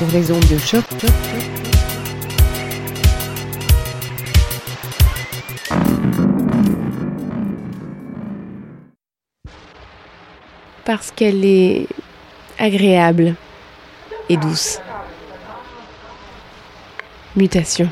sur les ondes de choc. Parce qu'elle est agréable et douce. Mutation.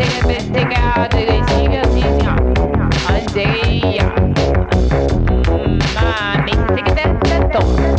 Take it, take it, take 懂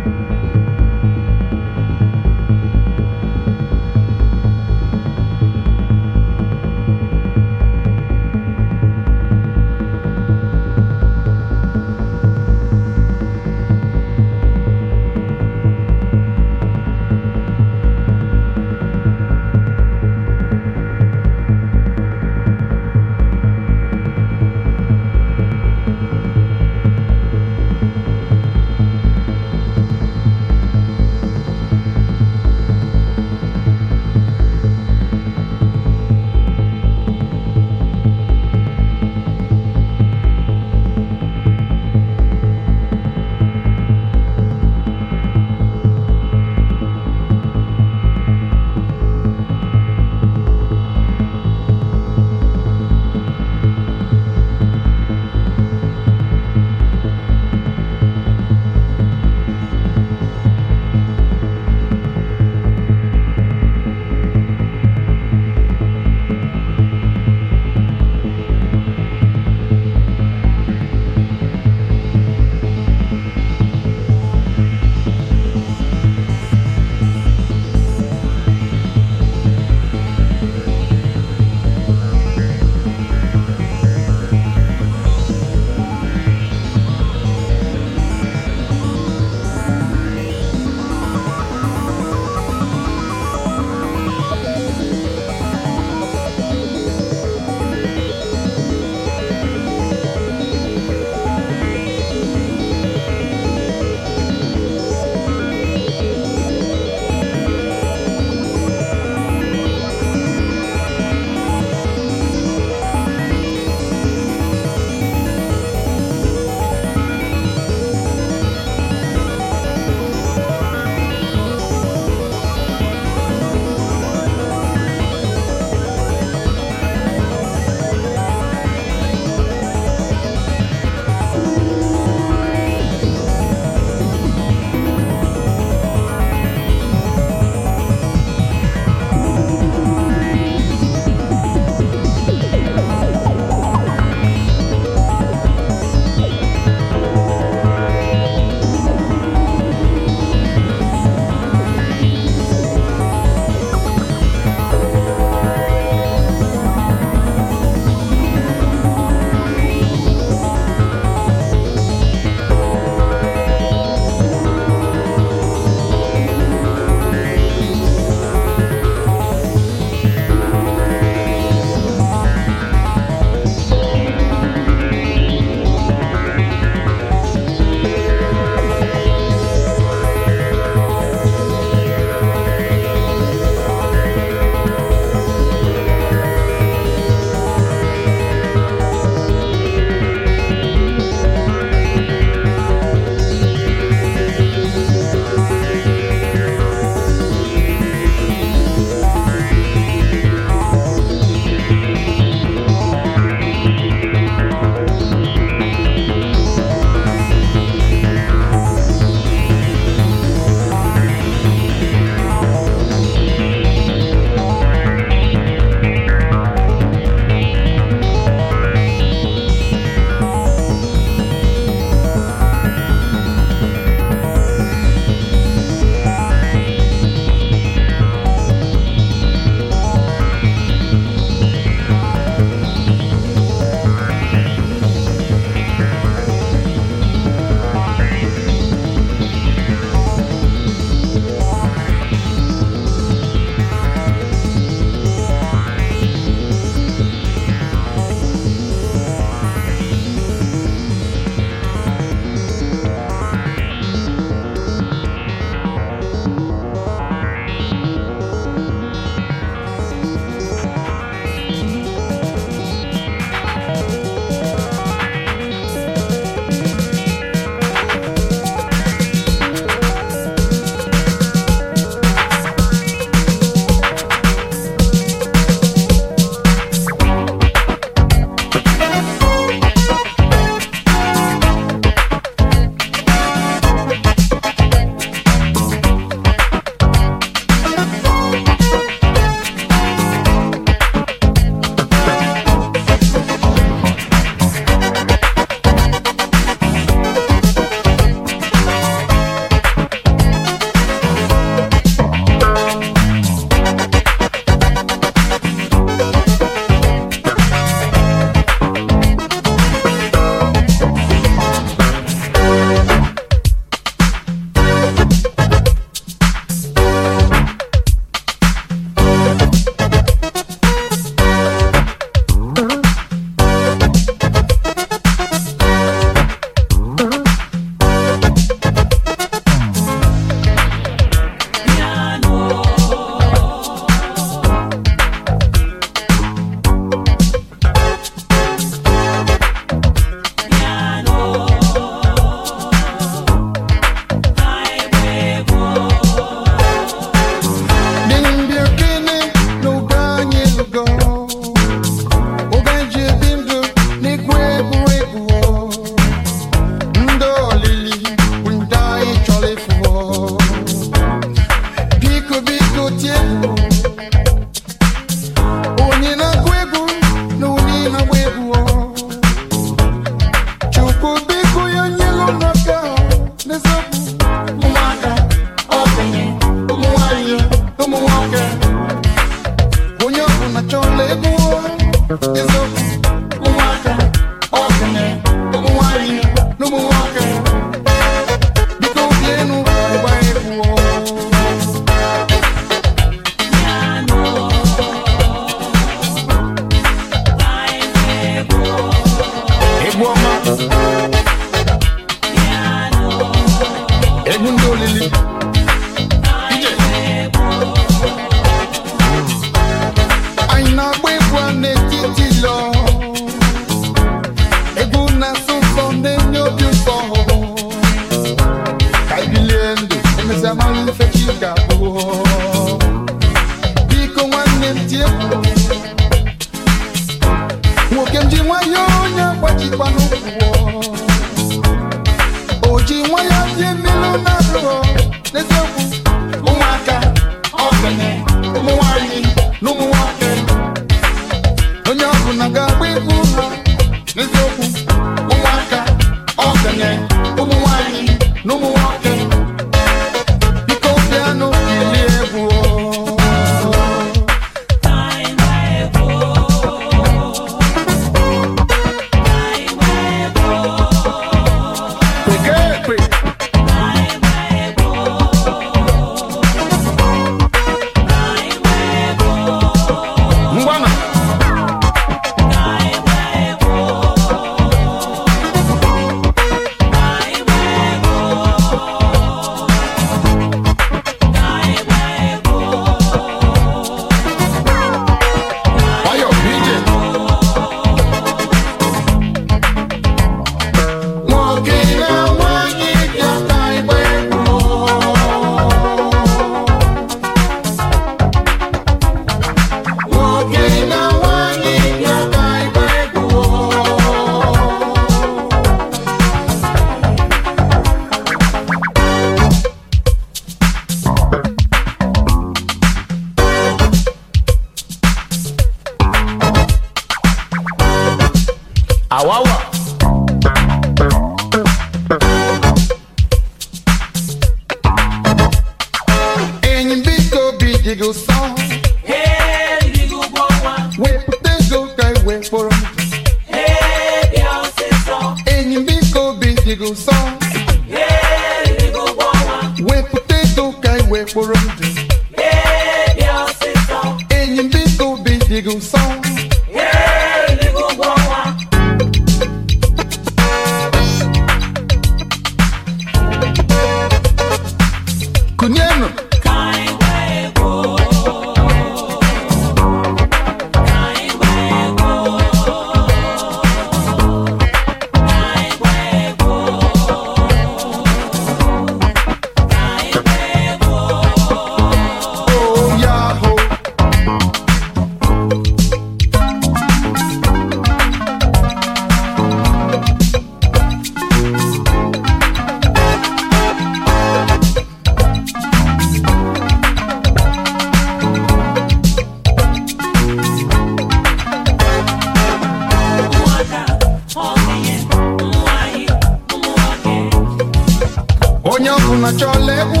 onye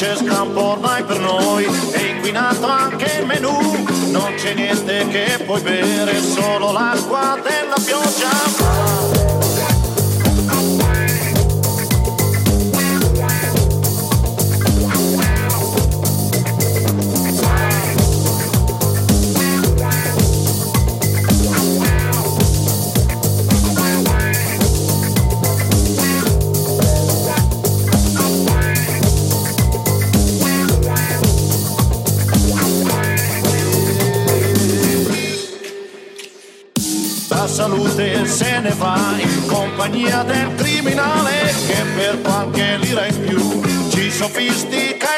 c'è scampo ormai per noi, è inquinato anche il menù, non c'è niente che puoi bere, solo l'acqua della pioggia. Ne va in compagnia del criminale che per qualche lira in più ci sofistica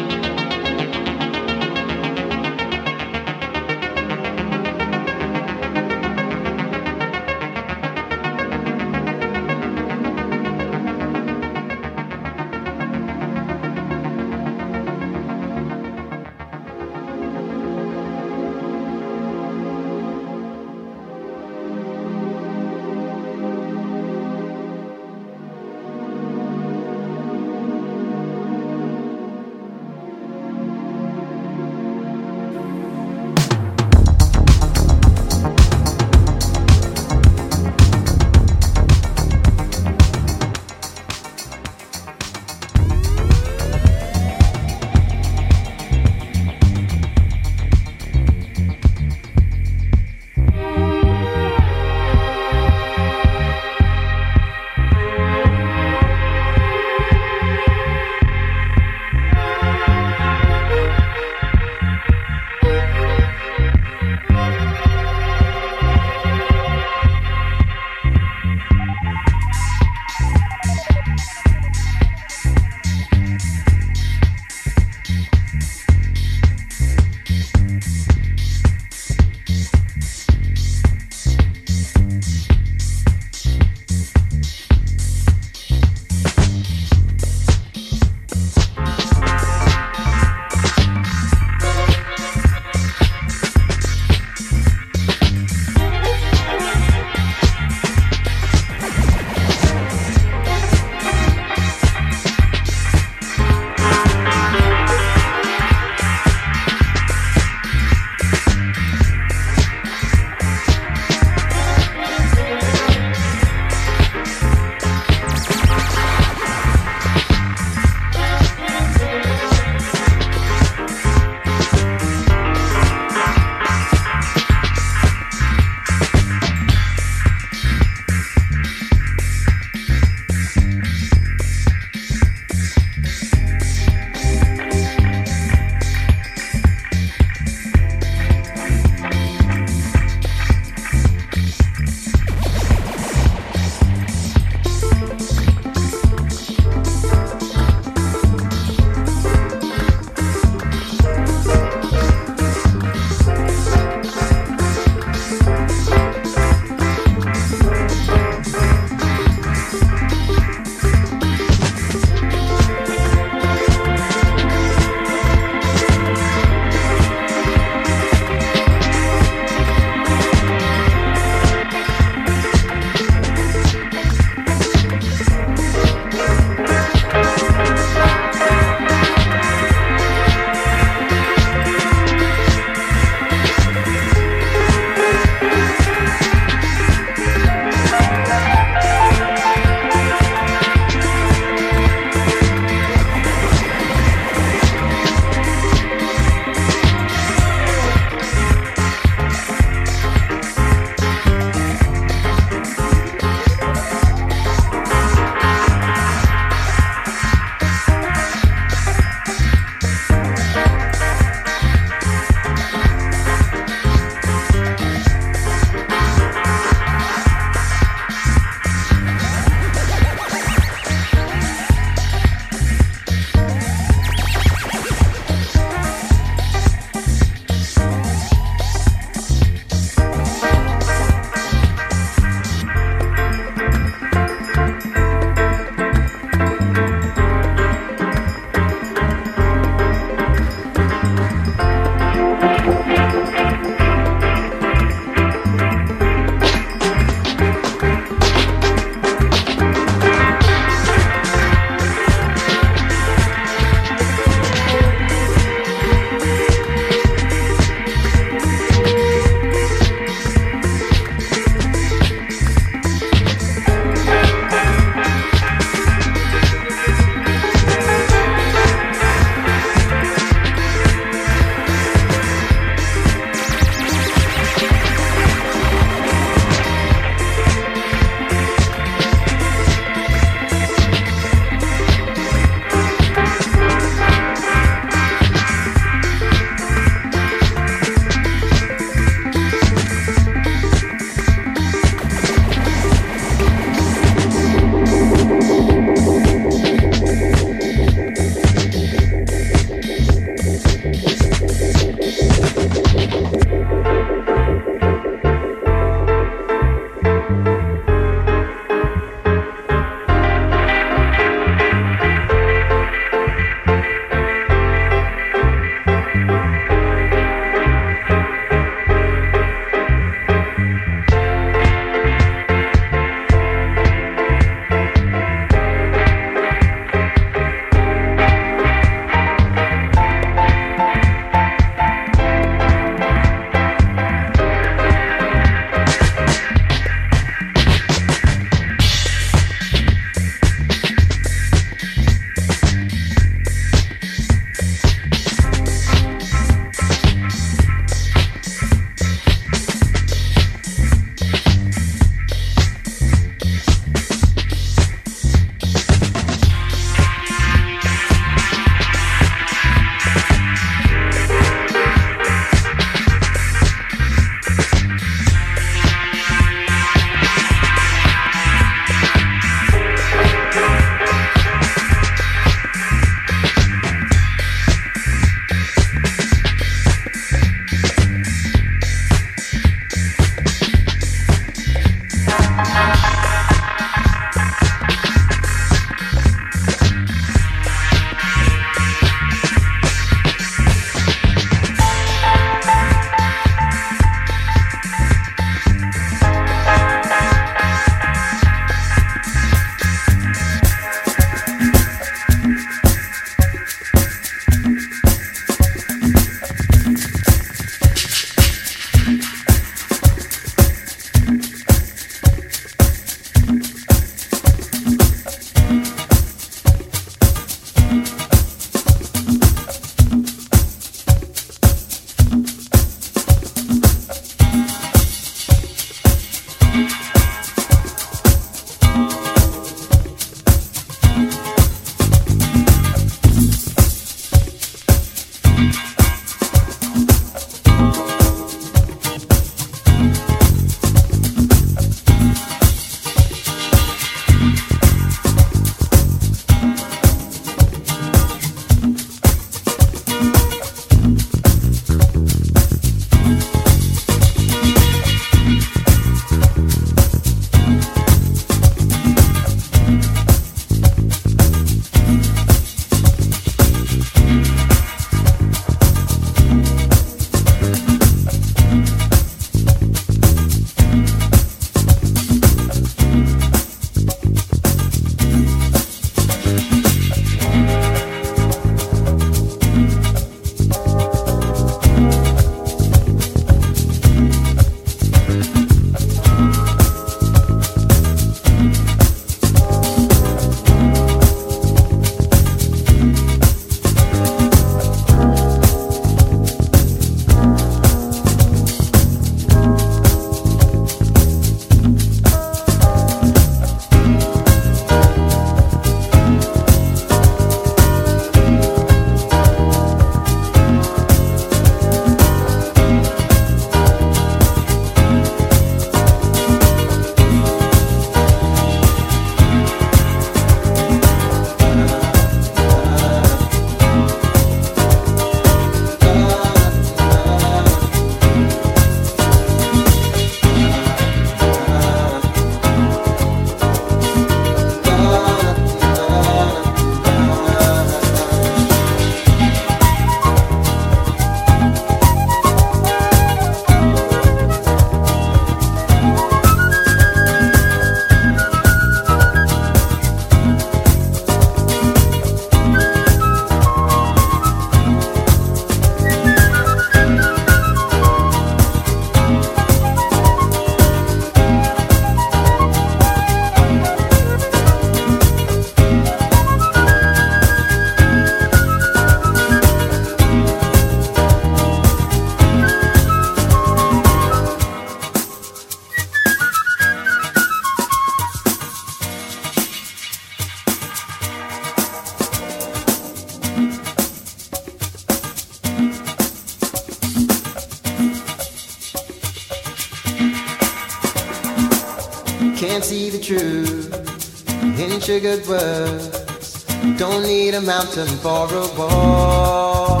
mountain for a wall.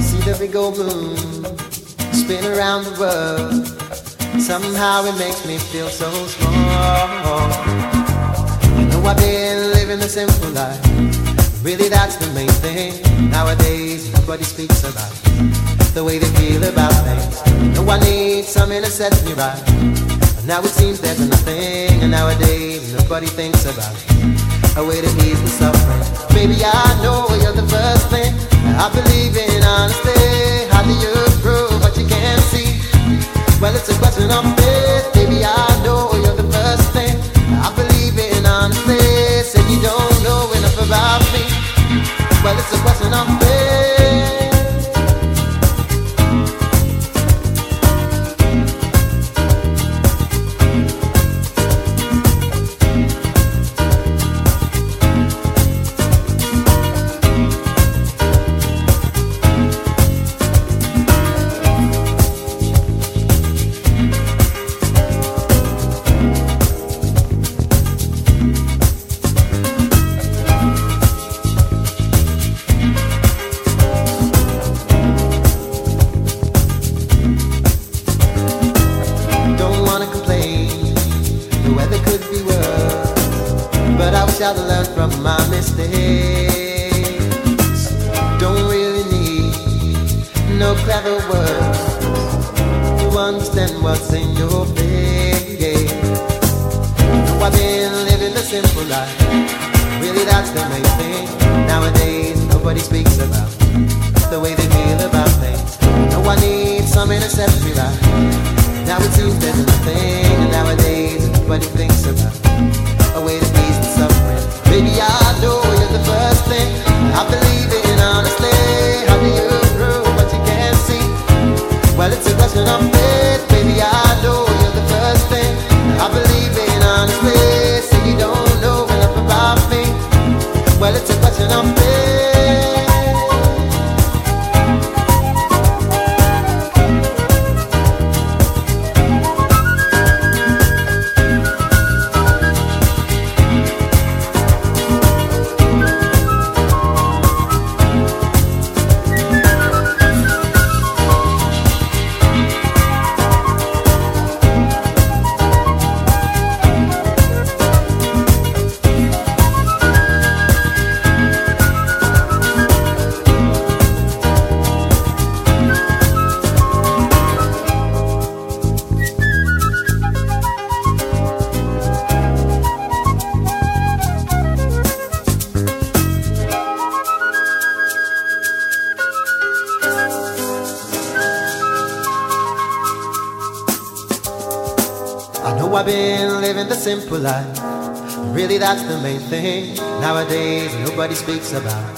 See the big old moon spin around the world. Somehow it makes me feel so small. I know I've been living the simple life. Really, that's the main thing. Nowadays, nobody speaks about the way they feel about things. No, I need something to set me right. Now it seems there's nothing. And nowadays, nobody thinks about a way to ease the suffering. Baby, I know you're the first thing. I believe in honesty. How do you prove what you can't see? Well, it's a question of faith. Baby, I know you're the first thing. I believe in honesty. Say you don't know enough about me. Well, it's a question of faith. Been living the simple life. Really, that's the main thing. Nowadays, nobody speaks about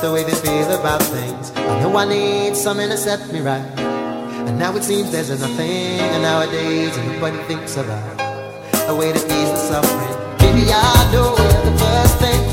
the way they feel about things. I know I need something to set me right. And now it seems there's nothing. And nowadays, nobody thinks about a way to ease the suffering. Baby, I know the first thing.